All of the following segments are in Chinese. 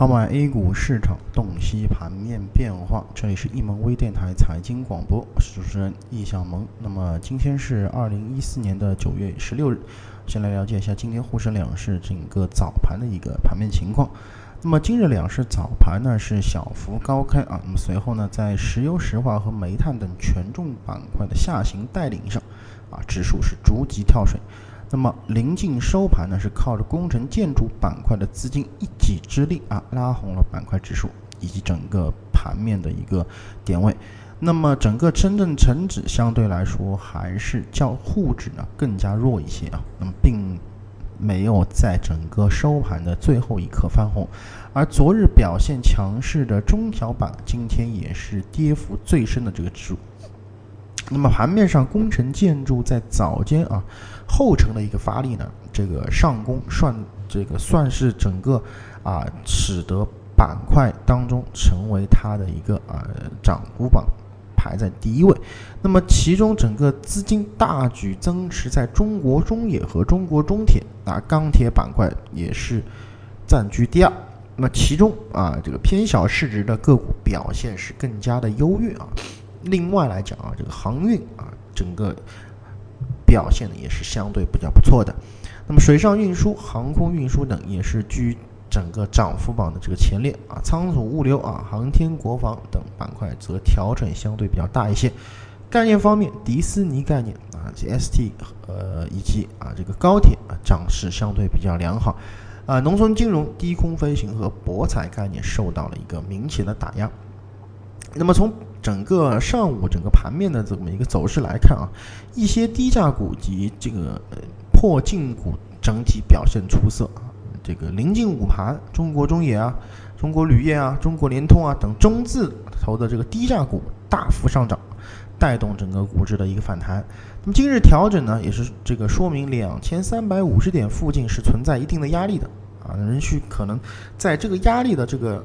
号买 A 股市场洞悉盘面变化，这里是易盟微电台财经广播，我是主持人易小萌。那么今天是二零一四年的九月十六日，先来了解一下今天沪深两市整个早盘的一个盘面情况。那么今日两市早盘呢是小幅高开啊，那么随后呢在石油石化和煤炭等权重板块的下行带领上，啊指数是逐级跳水。那么临近收盘呢，是靠着工程建筑板块的资金一己之力啊，拉红了板块指数以及整个盘面的一个点位。那么整个深圳成指相对来说还是较沪指呢更加弱一些啊，那么并没有在整个收盘的最后一刻翻红。而昨日表现强势的中小板，今天也是跌幅最深的这个指数。那么盘面上，工程建筑在早间啊后程的一个发力呢，这个上攻算这个算是整个啊使得板块当中成为它的一个啊涨幅榜排在第一位。那么其中整个资金大举增持在中国中冶和中国中铁啊钢铁板块也是占据第二。那么其中啊这个偏小市值的个股表现是更加的优越啊。另外来讲啊，这个航运啊，整个表现呢也是相对比较不错的。那么水上运输、航空运输等也是居整个涨幅榜的这个前列啊。仓储物流啊、航天国防等板块则调整相对比较大一些。概念方面，迪斯尼概念啊、ST 呃以及啊这个高铁啊涨势相对比较良好。啊，农村金融、低空飞行和博彩概念受到了一个明显的打压。那么从整个上午整个盘面的这么一个走势来看啊，一些低价股及这个破净股整体表现出色啊。这个临近午盘，中国中冶啊、中国铝业啊、中国联通啊等中字头的这个低价股大幅上涨，带动整个股指的一个反弹。那么今日调整呢，也是这个说明两千三百五十点附近是存在一定的压力的啊，仍需可能在这个压力的这个。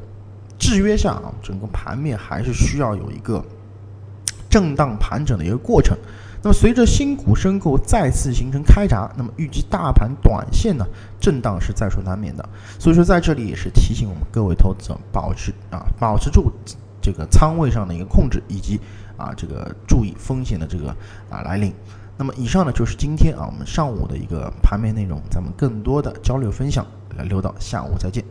制约下啊，整个盘面还是需要有一个震荡盘整的一个过程。那么随着新股申购再次形成开闸，那么预计大盘短线呢震荡是在所难免的。所以说在这里也是提醒我们各位投资者保持啊保持住这个仓位上的一个控制，以及啊这个注意风险的这个啊来临。那么以上呢就是今天啊我们上午的一个盘面内容，咱们更多的交流分享，来留到下午再见。